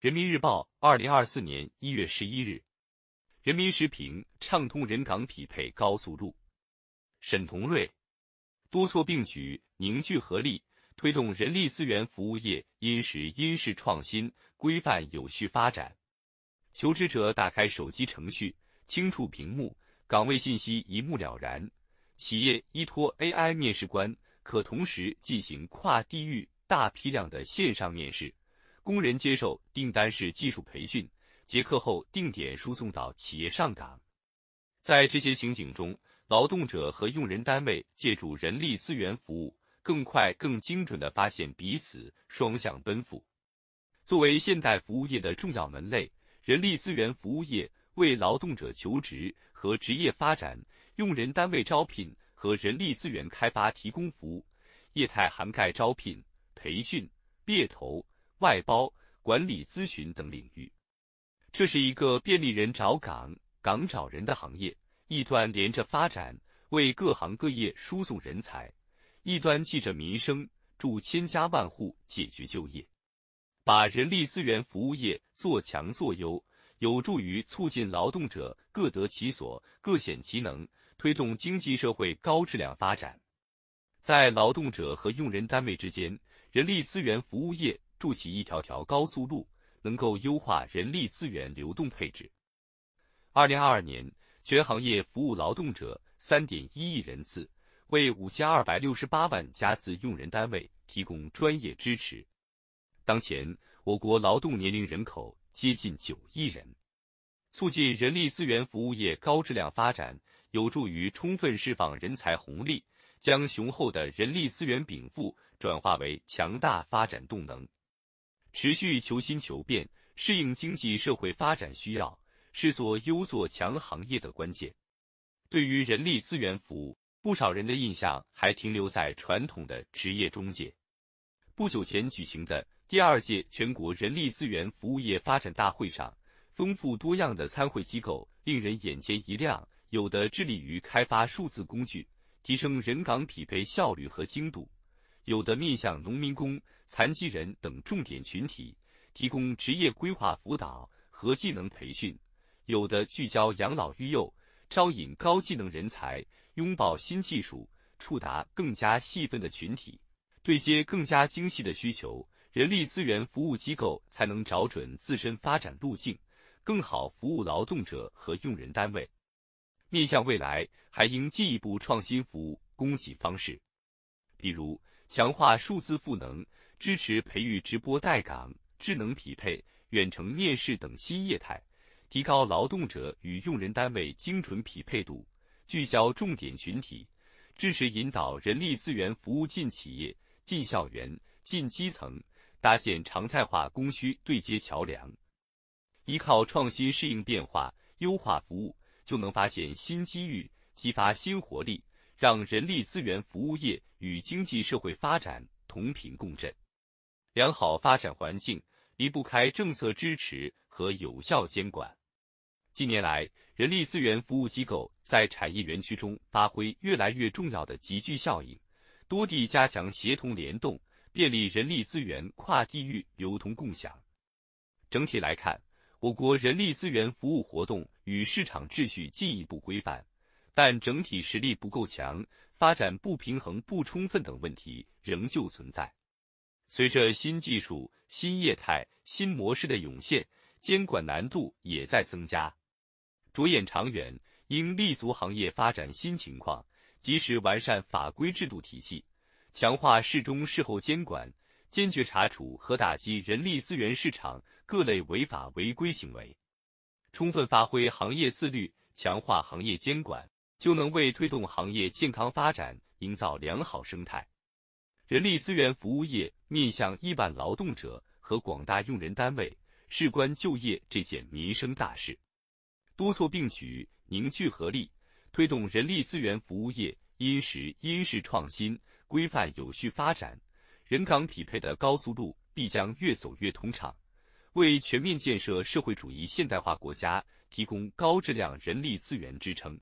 人民日报，二零二四年一月十一日。人民时评：畅通人岗匹配高速路。沈同瑞，多措并举，凝聚合力，推动人力资源服务业因时因势创新、规范有序发展。求职者打开手机程序，轻触屏幕，岗位信息一目了然。企业依托 AI 面试官，可同时进行跨地域、大批量的线上面试。工人接受订单式技术培训，结课后定点输送到企业上岗。在这些情景中，劳动者和用人单位借助人力资源服务，更快、更精准地发现彼此，双向奔赴。作为现代服务业的重要门类，人力资源服务业为劳动者求职和职业发展、用人单位招聘和人力资源开发提供服务，业态涵盖招聘、培训、猎头。外包、管理咨询等领域，这是一个便利人找岗、岗找人的行业。一端连着发展，为各行各业输送人才；一端记着民生，助千家万户解决就业。把人力资源服务业做强做优，有助于促进劳动者各得其所、各显其能，推动经济社会高质量发展。在劳动者和用人单位之间，人力资源服务业。筑起一条条高速路，能够优化人力资源流动配置。二零二二年，全行业服务劳动者三点一亿人次，为五千二百六十八万家次用人单位提供专业支持。当前，我国劳动年龄人口接近九亿人，促进人力资源服务业高质量发展，有助于充分释放人才红利，将雄厚的人力资源禀赋转化为强大发展动能。持续求新求变，适应经济社会发展需要，是做优做强行业的关键。对于人力资源服务，不少人的印象还停留在传统的职业中介。不久前举行的第二届全国人力资源服务业发展大会上，丰富多样的参会机构令人眼前一亮。有的致力于开发数字工具，提升人岗匹配效率和精度。有的面向农民工、残疾人等重点群体，提供职业规划辅导和技能培训；有的聚焦养老育幼，招引高技能人才，拥抱新技术，触达更加细分的群体。对接更加精细的需求，人力资源服务机构才能找准自身发展路径，更好服务劳动者和用人单位。面向未来，还应进一步创新服务供给方式，比如。强化数字赋能，支持培育直播带岗、智能匹配、远程面试等新业态，提高劳动者与用人单位精准匹配度，聚焦重点群体，支持引导人力资源服务进企业、进校园、进基层，搭建常态化供需对接桥梁。依靠创新适应变化，优化服务，就能发现新机遇，激发新活力。让人力资源服务业与经济社会发展同频共振。良好发展环境离不开政策支持和有效监管。近年来，人力资源服务机构在产业园区中发挥越来越重要的集聚效应，多地加强协同联动，便利人力资源跨地域流通共享。整体来看，我国人力资源服务活动与市场秩序进一步规范。但整体实力不够强，发展不平衡不充分等问题仍旧存在。随着新技术、新业态、新模式的涌现，监管难度也在增加。着眼长远，应立足行业发展新情况，及时完善法规制度体系，强化事中事后监管，坚决查处和打击人力资源市场各类违法违规行为，充分发挥行业自律，强化行业监管。就能为推动行业健康发展营造良好生态。人力资源服务业面向亿万劳动者和广大用人单位，事关就业这件民生大事，多措并举，凝聚合力，推动人力资源服务业因时因势创新、规范有序发展，人岗匹配的高速路必将越走越通畅，为全面建设社会主义现代化国家提供高质量人力资源支撑。